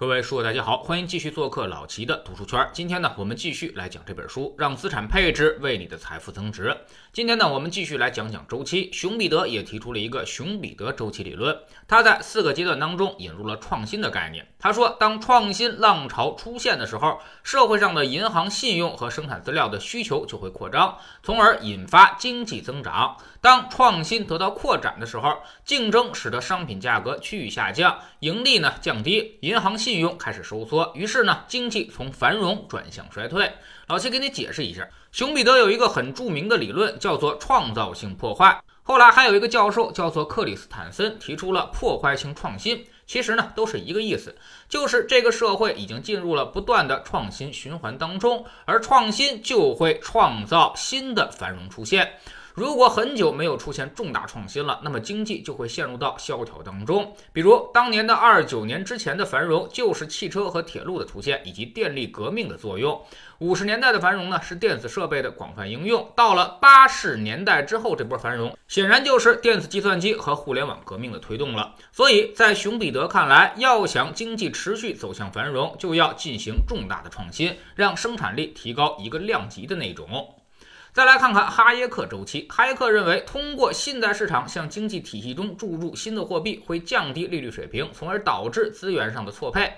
各位书友，大家好，欢迎继续做客老齐的读书圈。今天呢，我们继续来讲这本书，让资产配置为你的财富增值。今天呢，我们继续来讲讲周期。熊彼得也提出了一个熊彼得周期理论，他在四个阶段当中引入了创新的概念。他说，当创新浪潮出现的时候，社会上的银行信用和生产资料的需求就会扩张，从而引发经济增长。当创新得到扩展的时候，竞争使得商品价格趋于下降，盈利呢降低，银行信信用开始收缩，于是呢，经济从繁荣转向衰退。老七给你解释一下，熊彼得有一个很著名的理论，叫做创造性破坏。后来还有一个教授叫做克里斯坦森，提出了破坏性创新。其实呢，都是一个意思，就是这个社会已经进入了不断的创新循环当中，而创新就会创造新的繁荣出现。如果很久没有出现重大创新了，那么经济就会陷入到萧条当中。比如当年的二九年之前的繁荣，就是汽车和铁路的出现以及电力革命的作用。五十年代的繁荣呢，是电子设备的广泛应用。到了八十年代之后，这波繁荣显然就是电子计算机和互联网革命的推动了。所以在熊彼得看来，要想经济持续走向繁荣，就要进行重大的创新，让生产力提高一个量级的那种。再来看看哈耶克周期。哈耶克认为，通过信贷市场向经济体系中注入新的货币，会降低利率水平，从而导致资源上的错配。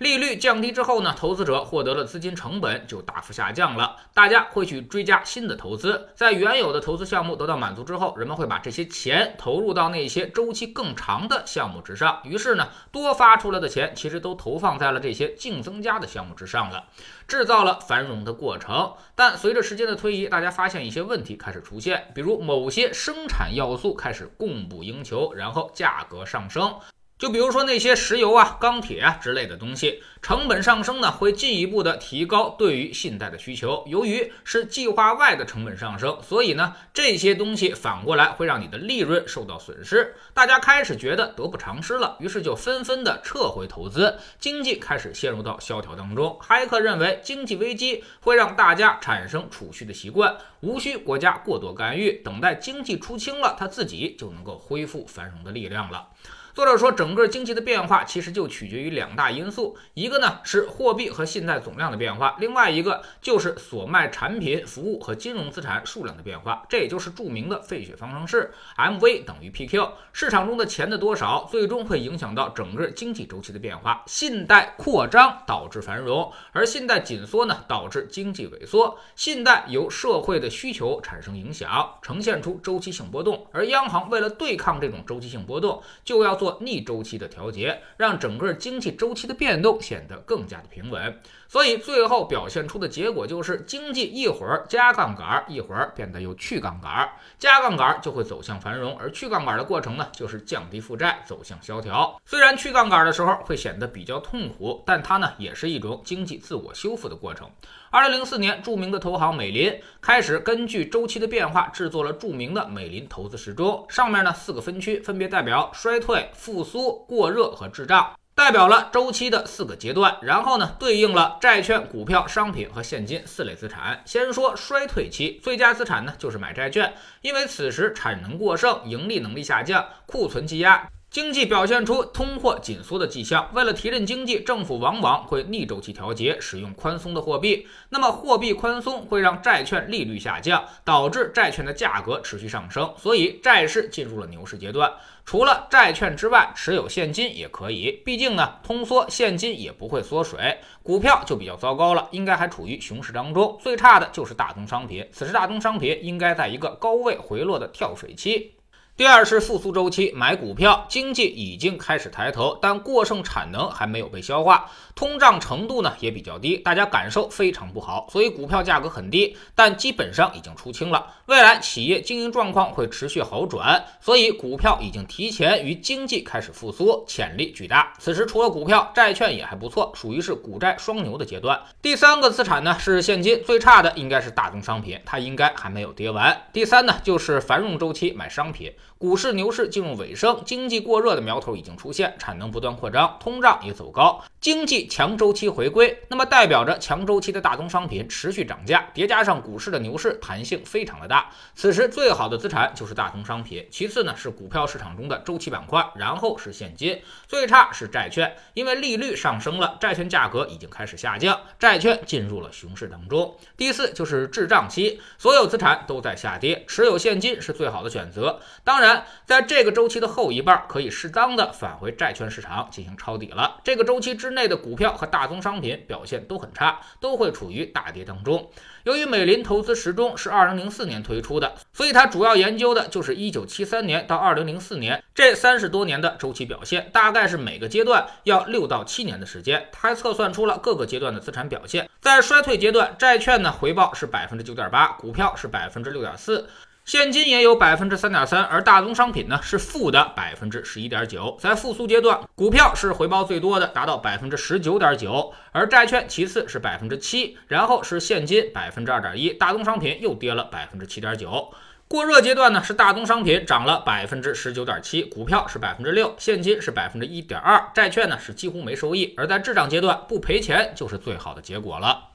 利率降低之后呢，投资者获得了资金成本就大幅下降了，大家会去追加新的投资。在原有的投资项目得到满足之后，人们会把这些钱投入到那些周期更长的项目之上。于是呢，多发出来的钱其实都投放在了这些净增加的项目之上了，制造了繁荣的过程。但随着时间的推移，大家发现一些问题开始出现，比如某些生产要素开始供不应求，然后价格上升。就比如说那些石油啊、钢铁啊之类的东西，成本上升呢，会进一步的提高对于信贷的需求。由于是计划外的成本上升，所以呢，这些东西反过来会让你的利润受到损失。大家开始觉得得不偿失了，于是就纷纷的撤回投资，经济开始陷入到萧条当中。哈耶克认为，经济危机会让大家产生储蓄的习惯，无需国家过多干预，等待经济出清了，他自己就能够恢复繁荣的力量了。作者说，整个经济的变化其实就取决于两大因素，一个呢是货币和信贷总量的变化，另外一个就是所卖产品、服务和金融资产数量的变化。这也就是著名的费雪方程式：M_V 等于 P_Q。市场中的钱的多少，最终会影响到整个经济周期的变化。信贷扩张导致繁荣，而信贷紧缩呢，导致经济萎缩。信贷由社会的需求产生影响，呈现出周期性波动，而央行为了对抗这种周期性波动，就要做逆周期的调节，让整个经济周期的变动显得更加的平稳。所以最后表现出的结果就是，经济一会儿加杠杆，一会儿变得又去杠杆。加杠杆就会走向繁荣，而去杠杆的过程呢，就是降低负债，走向萧条。虽然去杠杆的时候会显得比较痛苦，但它呢也是一种经济自我修复的过程。二零零四年，著名的投行美林开始根据周期的变化制作了著名的美林投资时钟，上面呢四个分区分别代表衰退、复苏、过热和滞胀。代表了周期的四个阶段，然后呢，对应了债券、股票、商品和现金四类资产。先说衰退期，最佳资产呢就是买债券，因为此时产能过剩，盈利能力下降，库存积压。经济表现出通货紧缩的迹象，为了提振经济，政府往往会逆周期调节，使用宽松的货币。那么货币宽松会让债券利率下降，导致债券的价格持续上升，所以债市进入了牛市阶段。除了债券之外，持有现金也可以，毕竟呢，通缩现金也不会缩水。股票就比较糟糕了，应该还处于熊市当中。最差的就是大宗商品，此时大宗商品应该在一个高位回落的跳水期。第二是复苏周期，买股票，经济已经开始抬头，但过剩产能还没有被消化，通胀程度呢也比较低，大家感受非常不好，所以股票价格很低，但基本上已经出清了。未来企业经营状况会持续好转，所以股票已经提前与经济开始复苏，潜力巨大。此时除了股票，债券也还不错，属于是股债双牛的阶段。第三个资产呢是现金，最差的应该是大宗商品，它应该还没有跌完。第三呢就是繁荣周期买商品。股市牛市进入尾声，经济过热的苗头已经出现，产能不断扩张，通胀也走高，经济强周期回归，那么代表着强周期的大宗商品持续涨价，叠加上股市的牛市，弹性非常的大。此时最好的资产就是大宗商品，其次呢是股票市场中的周期板块，然后是现金，最差是债券，因为利率上升了，债券价格已经开始下降，债券进入了熊市当中。第四就是滞胀期，所有资产都在下跌，持有现金是最好的选择。当然。在这个周期的后一半，可以适当的返回债券市场进行抄底了。这个周期之内的股票和大宗商品表现都很差，都会处于大跌当中。由于美林投资时钟是二零零四年推出的，所以它主要研究的就是一九七三年到二零零四年这三十多年的周期表现，大概是每个阶段要六到七年的时间。它还测算出了各个阶段的资产表现。在衰退阶段，债券呢回报是百分之九点八，股票是百分之六点四。现金也有百分之三点三，而大宗商品呢是负的百分之十一点九。在复苏阶段，股票是回报最多的，达到百分之十九点九，而债券其次是百分之七，然后是现金百分之二点一，大宗商品又跌了百分之七点九。过热阶段呢是大宗商品涨了百分之十九点七，股票是百分之六，现金是百分之一点二，债券呢是几乎没收益。而在滞涨阶段，不赔钱就是最好的结果了。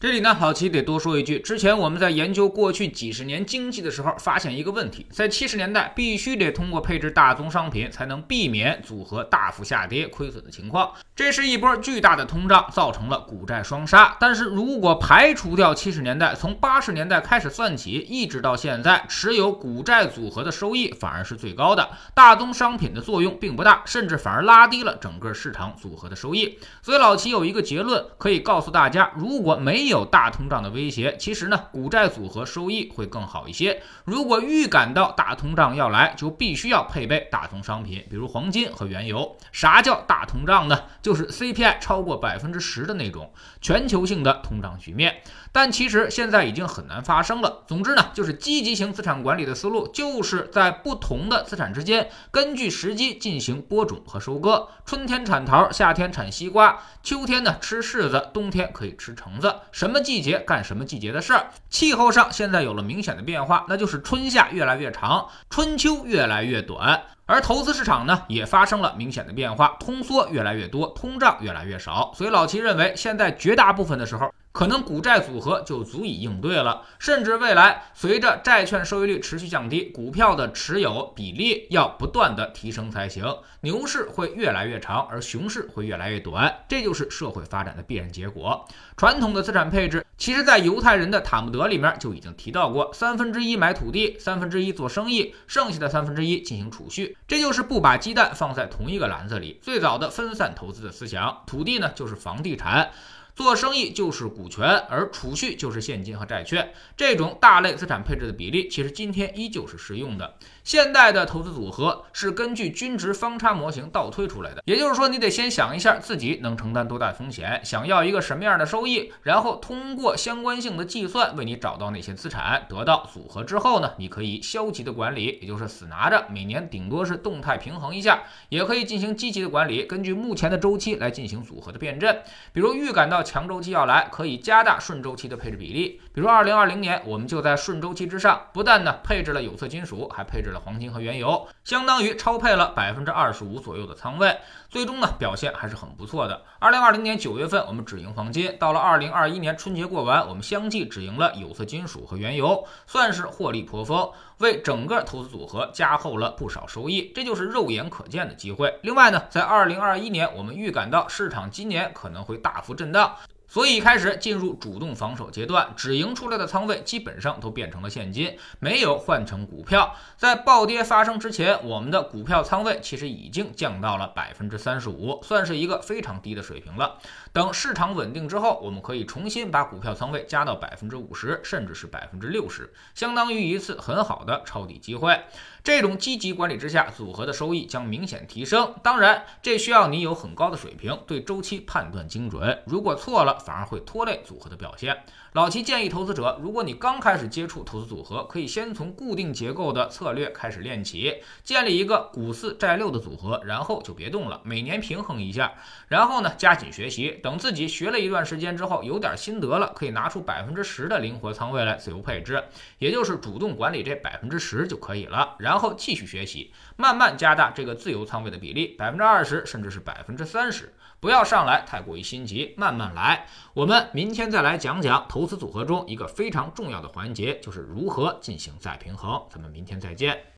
这里呢，老齐得多说一句。之前我们在研究过去几十年经济的时候，发现一个问题：在七十年代，必须得通过配置大宗商品，才能避免组合大幅下跌、亏损的情况。这是一波巨大的通胀，造成了股债双杀。但是如果排除掉七十年代，从八十年代开始算起，一直到现在，持有股债组合的收益反而是最高的，大宗商品的作用并不大，甚至反而拉低了整个市场组合的收益。所以老齐有一个结论可以告诉大家：如果没有大通胀的威胁，其实呢，股债组合收益会更好一些。如果预感到大通胀要来，就必须要配备大宗商品，比如黄金和原油。啥叫大通胀呢？就是 CPI 超过百分之十的那种全球性的通胀局面。但其实现在已经很难发生了。总之呢，就是积极型资产管理的思路，就是在不同的资产之间，根据时机进行播种和收割。春天产桃，夏天产西瓜，秋天呢吃柿子，冬天可以吃橙子。什么季节干什么季节的事儿。气候上现在有了明显的变化，那就是春夏越来越长，春秋越来越短。而投资市场呢，也发生了明显的变化，通缩越来越多，通胀越来越少。所以老齐认为，现在绝大部分的时候。可能股债组合就足以应对了，甚至未来随着债券收益率持续降低，股票的持有比例要不断的提升才行。牛市会越来越长，而熊市会越来越短，这就是社会发展的必然结果。传统的资产配置，其实在犹太人的塔木德里面就已经提到过：三分之一买土地，三分之一做生意，剩下的三分之一进行储蓄。这就是不把鸡蛋放在同一个篮子里，最早的分散投资的思想。土地呢，就是房地产。做生意就是股权，而储蓄就是现金和债券。这种大类资产配置的比例，其实今天依旧是适用的。现代的投资组合是根据均值方差模型倒推出来的，也就是说，你得先想一下自己能承担多大风险，想要一个什么样的收益，然后通过相关性的计算为你找到哪些资产，得到组合之后呢，你可以消极的管理，也就是死拿着，每年顶多是动态平衡一下，也可以进行积极的管理，根据目前的周期来进行组合的辩证。比如预感到强周期要来，可以加大顺周期的配置比例。比如二零二零年，我们就在顺周期之上，不但呢配置了有色金属，还配置了黄金和原油，相当于超配了百分之二十五左右的仓位，最终呢表现还是很不错的。二零二零年九月份我们止盈黄金，到了二零二一年春节过完，我们相继止盈了有色金属和原油，算是获利颇丰，为整个投资组合加厚了不少收益，这就是肉眼可见的机会。另外呢，在二零二一年，我们预感到市场今年可能会大幅震荡。所以开始进入主动防守阶段，止盈出来的仓位基本上都变成了现金，没有换成股票。在暴跌发生之前，我们的股票仓位其实已经降到了百分之三十五，算是一个非常低的水平了。等市场稳定之后，我们可以重新把股票仓位加到百分之五十，甚至是百分之六十，相当于一次很好的抄底机会。这种积极管理之下，组合的收益将明显提升。当然，这需要你有很高的水平，对周期判断精准。如果错了，反而会拖累组合的表现。老齐建议投资者，如果你刚开始接触投资组合，可以先从固定结构的策略开始练起，建立一个股四债六的组合，然后就别动了，每年平衡一下，然后呢加紧学习，等自己学了一段时间之后有点心得了，可以拿出百分之十的灵活仓位来自由配置，也就是主动管理这百分之十就可以了，然后继续学习，慢慢加大这个自由仓位的比例，百分之二十甚至是百分之三十。不要上来太过于心急，慢慢来。我们明天再来讲讲投资组合中一个非常重要的环节，就是如何进行再平衡。咱们明天再见。